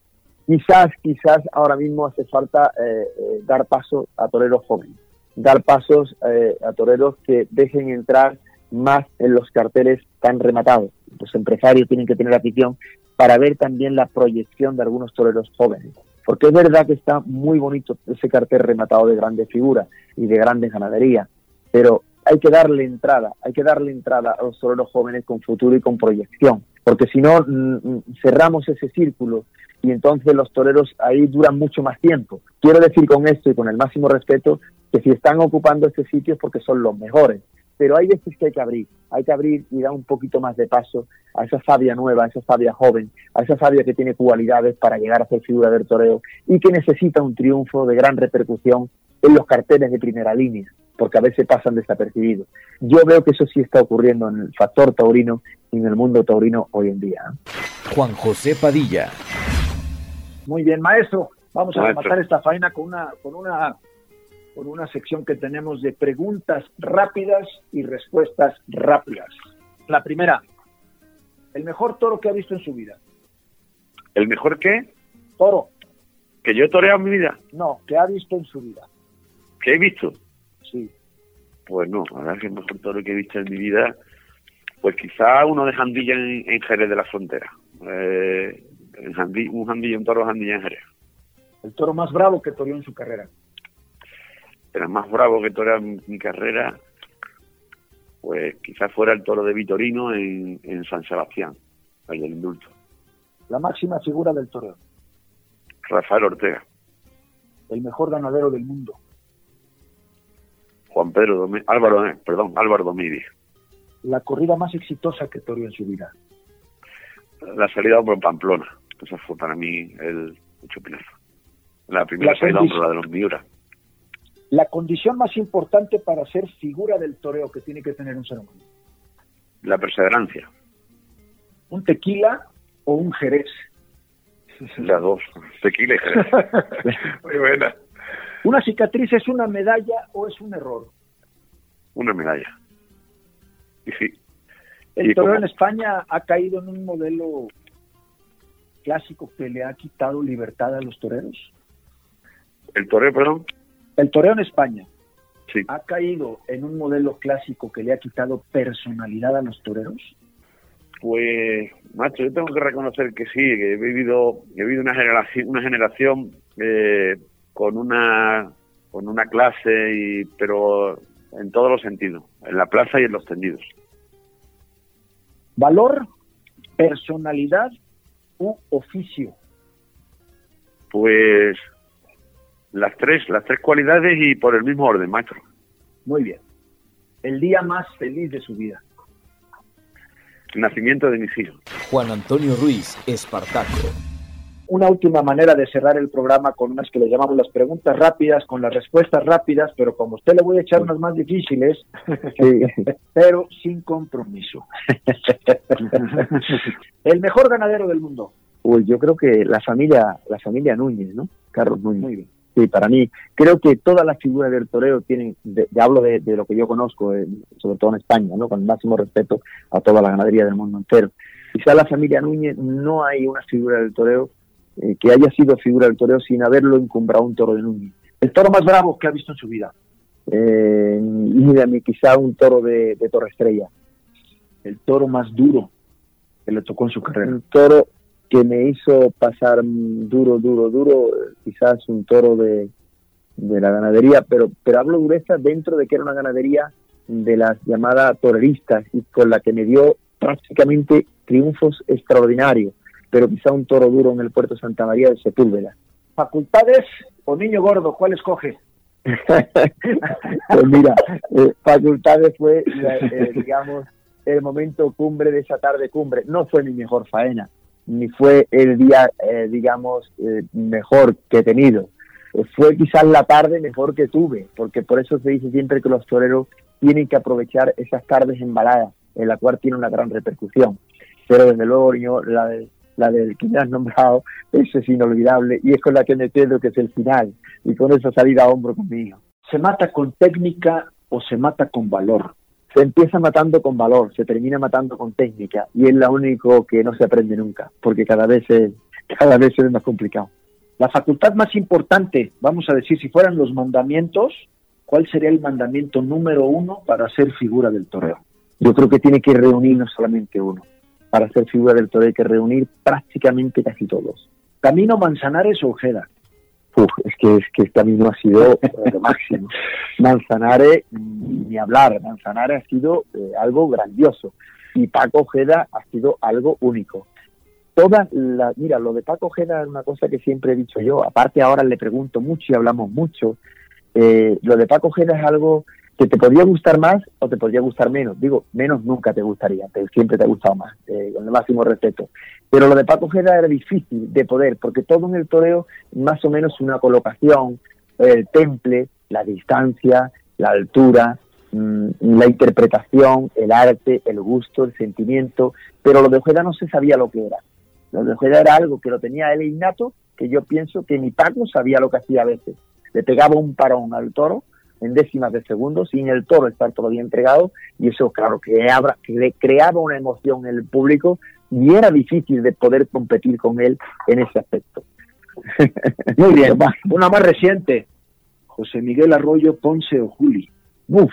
[SPEAKER 4] Quizás, quizás ahora mismo hace falta eh, eh, dar paso a toreros jóvenes, dar pasos eh, a toreros que dejen entrar más en los carteles tan rematados. Los empresarios tienen que tener afición para ver también la proyección de algunos toreros jóvenes. Porque es verdad que está muy bonito ese cartel rematado de grandes figuras y de grandes ganaderías, pero hay que darle entrada, hay que darle entrada a los toreros jóvenes con futuro y con proyección, porque si no mm, mm, cerramos ese círculo y entonces los toreros ahí duran mucho más tiempo. Quiero decir con esto y con el máximo respeto que si están ocupando este sitio es porque son los mejores, pero hay veces que hay que abrir, hay que abrir y dar un poquito más de paso a esa sabia nueva, a esa sabia joven, a esa sabia que tiene cualidades para llegar a ser figura del toreo y que necesita un triunfo de gran repercusión en los carteles de primera línea, porque a veces pasan desapercibidos. Yo veo que eso sí está ocurriendo en el factor taurino y en el mundo taurino hoy en día.
[SPEAKER 3] Juan José Padilla.
[SPEAKER 6] Muy bien, maestro. Vamos a rematar esta faena con una, con una con una sección que tenemos de preguntas rápidas y respuestas rápidas. La primera, el mejor toro que ha visto en su vida.
[SPEAKER 5] ¿El mejor qué?
[SPEAKER 6] Toro.
[SPEAKER 5] ¿Que yo he toreado en mi vida?
[SPEAKER 6] No, que ha visto en su vida.
[SPEAKER 5] ¿Que he visto?
[SPEAKER 6] Sí.
[SPEAKER 5] Pues no, la verdad que el mejor toro que he visto en mi vida, pues quizá uno de Jandilla en, Jerez de la Frontera. Eh, un Jandilla, un toro de Jandilla en Jerez.
[SPEAKER 6] El toro más bravo que toreó en su carrera
[SPEAKER 5] era más bravo que toda mi carrera, pues quizás fuera el toro de Vitorino en, San Sebastián, el del indulto.
[SPEAKER 6] La máxima figura del toreo.
[SPEAKER 5] Rafael Ortega.
[SPEAKER 6] El mejor ganadero del mundo.
[SPEAKER 5] Juan Pedro Álvaro, eh, perdón, Álvaro Domínguez.
[SPEAKER 6] La corrida más exitosa que toreó en su vida.
[SPEAKER 5] La salida por Pamplona. Esa fue para mí el chupinazo. La primera salida la de los Miura
[SPEAKER 6] la condición más importante para ser figura del toreo que tiene que tener un ser humano?
[SPEAKER 5] La perseverancia.
[SPEAKER 6] ¿Un tequila o un jerez? [laughs]
[SPEAKER 5] Las dos, tequila y jerez. [laughs] Muy buena.
[SPEAKER 6] ¿Una cicatriz es una medalla o es un error?
[SPEAKER 5] Una medalla. Y sí.
[SPEAKER 6] ¿El toreo en España ha caído en un modelo clásico que le ha quitado libertad a los toreros?
[SPEAKER 5] ¿El toreo, perdón?
[SPEAKER 6] El toreo en España ha caído en un modelo clásico que le ha quitado personalidad a los toreros.
[SPEAKER 5] Pues, macho, yo tengo que reconocer que sí, que he vivido, he vivido una generación, una generación eh, con una con una clase y pero en todos los sentidos, en la plaza y en los tendidos.
[SPEAKER 6] Valor, personalidad u oficio.
[SPEAKER 5] Pues las tres, las tres cualidades y por el mismo orden, maestro.
[SPEAKER 6] Muy bien. El día más feliz de su vida.
[SPEAKER 5] El nacimiento de mis hijos.
[SPEAKER 3] Juan Antonio Ruiz, Espartaco.
[SPEAKER 6] Una última manera de cerrar el programa con unas que le llamamos las preguntas rápidas, con las respuestas rápidas, pero como usted le voy a echar unas más difíciles, [laughs] pero sin compromiso. [laughs] el mejor ganadero del mundo.
[SPEAKER 4] Uy, yo creo que la familia, la familia Núñez, ¿no? Carlos Núñez. Muy bien. Sí, para mí, creo que todas las figuras del toreo tienen, de, hablo de, lo que yo conozco, eh, sobre todo en España, ¿no? con el máximo respeto a toda la ganadería del mundo entero. Quizá la familia Núñez no hay una figura del toreo eh, que haya sido figura del toreo sin haberlo encumbrado un toro de Núñez.
[SPEAKER 6] ¿El toro más bravo que ha visto en su vida?
[SPEAKER 4] Eh, mí, quizá un toro de, de Torre Estrella.
[SPEAKER 6] ¿El toro más duro que le tocó en su carrera?
[SPEAKER 4] Un toro que me hizo pasar duro, duro, duro, quizás un toro de, de la ganadería, pero, pero hablo dureza dentro de que era una ganadería de las llamadas toreristas y con la que me dio prácticamente triunfos extraordinarios, pero quizá un toro duro en el puerto Santa María de Sepúlveda.
[SPEAKER 6] ¿Facultades o niño gordo? ¿Cuál escoge? [laughs]
[SPEAKER 4] pues mira, eh, facultades fue, eh, digamos, el momento cumbre de esa tarde cumbre. No fue mi mejor faena, ni fue el día, eh, digamos, eh, mejor que he tenido. Fue quizás la tarde mejor que tuve, porque por eso se dice siempre que los toreros tienen que aprovechar esas tardes embaladas, en la cual tiene una gran repercusión. Pero desde luego, yo, la, de, la del que me has nombrado, eso es inolvidable y es con la que me quedo que es el final, y con esa salida a hombro conmigo.
[SPEAKER 6] ¿Se mata con técnica o se mata con valor?
[SPEAKER 4] Se empieza matando con valor, se termina matando con técnica y es lo único que no se aprende nunca, porque cada vez es, [laughs] cada vez es más complicado.
[SPEAKER 6] La facultad más importante, vamos a decir, si fueran los mandamientos, ¿cuál sería el mandamiento número uno para ser figura del toreo?
[SPEAKER 4] Yo creo que tiene que reunir no solamente uno. Para ser figura del toreo hay que reunir prácticamente casi todos.
[SPEAKER 6] ¿Camino Manzanares o Ojeda?
[SPEAKER 4] Uf, es que es que este camino ha sido eh, lo máximo. [laughs] Manzanares, ni hablar, Manzanares ha sido eh, algo grandioso y Paco Ojeda ha sido algo único. Toda la, mira, lo de Paco Ojeda es una cosa que siempre he dicho yo, aparte ahora le pregunto mucho y hablamos mucho, eh, lo de Paco Ojeda es algo que te podría gustar más o te podría gustar menos. Digo, menos nunca te gustaría, pero siempre te ha gustado más, con el máximo respeto. Pero lo de Paco Ojeda era difícil de poder, porque todo en el toreo, más o menos una colocación, el temple, la distancia, la altura, mm, la interpretación, el arte, el gusto, el sentimiento, pero lo de Ojeda no se sabía lo que era. Lo de Ojeda era algo que lo tenía él innato, que yo pienso que ni Paco sabía lo que hacía a veces. Le pegaba un parón al toro en décimas de segundo, sin el toro estar todavía entregado, y eso, claro, que, que le creaba una emoción en el público y era difícil de poder competir con él en ese aspecto. [laughs]
[SPEAKER 6] Muy bien, una más reciente, José Miguel Arroyo Ponce o Juli.
[SPEAKER 4] Uf,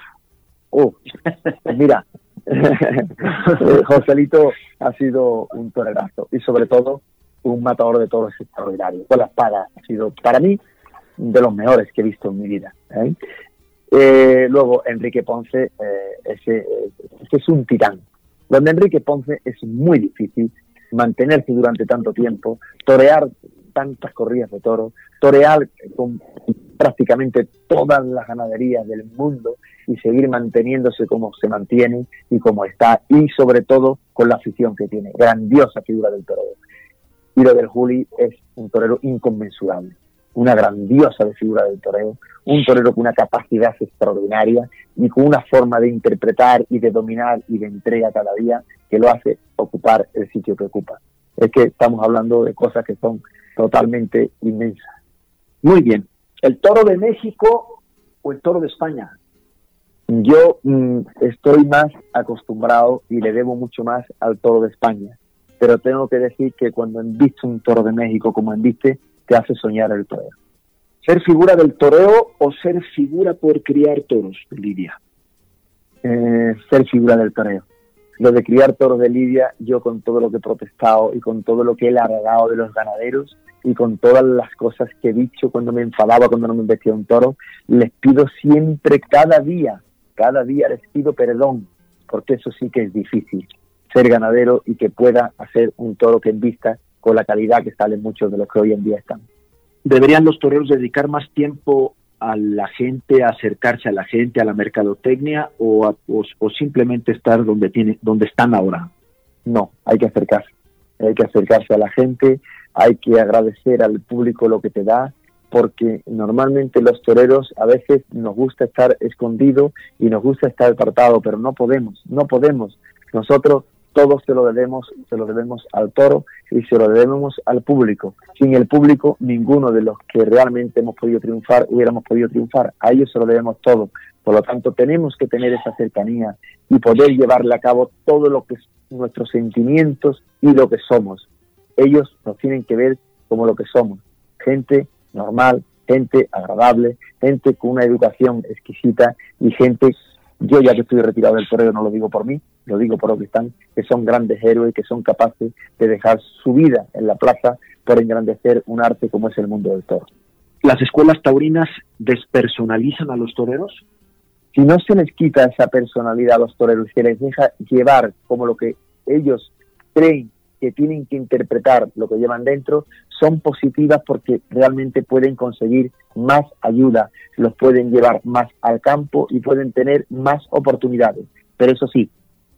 [SPEAKER 4] oh, mira, [laughs] Joselito ha sido un torerazo y sobre todo un matador de toros extraordinario. Con la espada ha sido para mí de los mejores que he visto en mi vida. ¿eh? Eh, luego Enrique Ponce, eh, ese, es un tirán. Donde Enrique Ponce es muy difícil mantenerse durante tanto tiempo, torear tantas corridas de toros, torear con prácticamente todas las ganaderías del mundo y seguir manteniéndose como se mantiene y como está, y sobre todo con la afición que tiene. Grandiosa figura del torero. Y lo del Juli es un torero inconmensurable una grandiosa de figura del toreo, un torero con una capacidad extraordinaria y con una forma de interpretar y de dominar y de entrega cada día que lo hace ocupar el sitio que ocupa. Es que estamos hablando de cosas que son totalmente inmensas.
[SPEAKER 6] Muy bien. ¿El toro de México o el toro de España?
[SPEAKER 4] Yo mm, estoy más acostumbrado y le debo mucho más al toro de España, pero tengo que decir que cuando visto un toro de México como viste hace soñar el toreo.
[SPEAKER 6] ¿Ser figura del toreo o ser figura por criar toros, Lidia?
[SPEAKER 4] Eh, ser figura del toreo. Lo de criar toros de Lidia, yo con todo lo que he protestado y con todo lo que he largado de los ganaderos y con todas las cosas que he dicho cuando me enfadaba, cuando no me vestía un toro, les pido siempre, cada día, cada día les pido perdón, porque eso sí que es difícil, ser ganadero y que pueda hacer un toro que en vista con la calidad que salen muchos de los que hoy en día están.
[SPEAKER 6] ¿Deberían los toreros dedicar más tiempo a la gente, a acercarse a la gente, a la mercadotecnia o, o, simplemente estar donde, tiene, donde están ahora?
[SPEAKER 4] No, hay que acercarse. Hay que acercarse a la gente, hay que agradecer al público lo que te da, porque normalmente los toreros a veces nos gusta estar escondidos y nos gusta estar apartados, pero no podemos, no podemos. Nosotros todos se lo debemos, se lo debemos al toro y se lo debemos al público. Sin el público, ninguno de los que realmente hemos podido triunfar hubiéramos podido triunfar. A ellos se lo debemos todo. Por lo tanto, tenemos que tener esa cercanía y poder llevarle a cabo todo lo que es nuestros sentimientos y lo que somos. Ellos nos tienen que ver como lo que somos. Gente normal, gente agradable, gente con una educación exquisita y gente yo ya que estoy retirado del torero no lo digo por mí, lo digo por los que están, que son grandes héroes, que son capaces de dejar su vida en la plaza por engrandecer un arte como es el mundo del toro.
[SPEAKER 6] ¿Las escuelas taurinas despersonalizan a los toreros?
[SPEAKER 4] Si no se les quita esa personalidad a los toreros, se les deja llevar como lo que ellos creen que tienen que interpretar lo que llevan dentro son positivas porque realmente pueden conseguir más ayuda, los pueden llevar más al campo y pueden tener más oportunidades. Pero eso sí,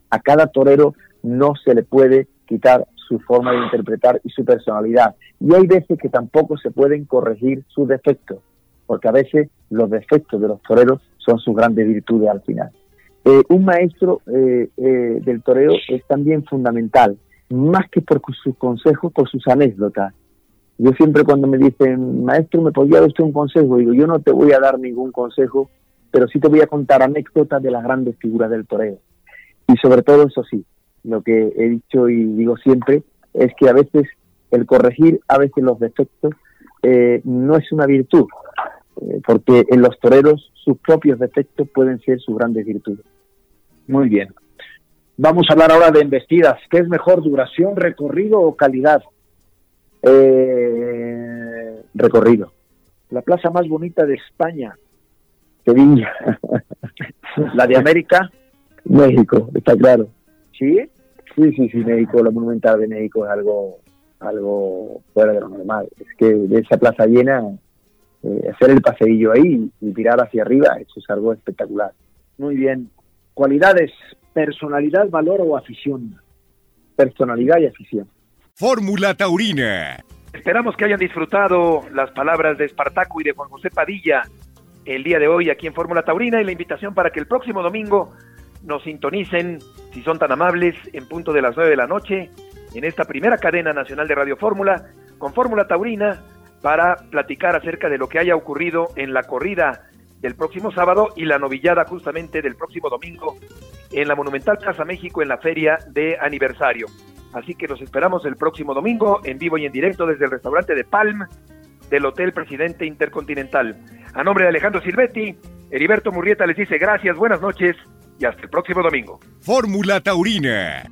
[SPEAKER 4] a cada torero no se le puede quitar su forma de interpretar y su personalidad. Y hay veces que tampoco se pueden corregir sus defectos, porque a veces los defectos de los toreros son sus grandes virtudes al final. Eh, un maestro eh, eh, del toreo es también fundamental más que por sus consejos, por sus anécdotas. Yo siempre cuando me dicen, maestro, ¿me podría dar usted un consejo? Digo, yo no te voy a dar ningún consejo, pero sí te voy a contar anécdotas de las grandes figuras del toreo. Y sobre todo, eso sí, lo que he dicho y digo siempre, es que a veces el corregir a veces los defectos eh, no es una virtud, eh, porque en los toreros sus propios defectos pueden ser sus grandes virtudes.
[SPEAKER 6] Muy bien. Vamos a hablar ahora de embestidas. ¿Qué es mejor, duración, recorrido o calidad?
[SPEAKER 4] Eh, recorrido.
[SPEAKER 6] La plaza más bonita de España.
[SPEAKER 4] Sevilla.
[SPEAKER 6] La de América.
[SPEAKER 4] México, está claro.
[SPEAKER 6] ¿Sí?
[SPEAKER 4] Sí, sí, sí, México, la monumental de México es algo, algo fuera de lo normal. Es que de esa plaza llena, eh, hacer el paseillo ahí y tirar hacia arriba, eso es algo espectacular.
[SPEAKER 6] Muy bien. Cualidades, personalidad, valor o afición.
[SPEAKER 4] Personalidad y afición.
[SPEAKER 1] Fórmula Taurina.
[SPEAKER 2] Esperamos que hayan disfrutado las palabras de Espartaco y de Juan José Padilla el día de hoy aquí en Fórmula Taurina y la invitación para que el próximo domingo nos sintonicen, si son tan amables, en punto de las 9 de la noche, en esta primera cadena nacional de Radio Fórmula, con Fórmula Taurina, para platicar acerca de lo que haya ocurrido en la corrida del próximo sábado y la novillada justamente del próximo domingo en la Monumental Casa México en la feria de aniversario. Así que los esperamos el próximo domingo en vivo y en directo desde el restaurante de Palm del Hotel Presidente Intercontinental. A nombre de Alejandro Silvetti, Heriberto Murrieta les dice gracias, buenas noches y hasta el próximo domingo.
[SPEAKER 1] Fórmula Taurina.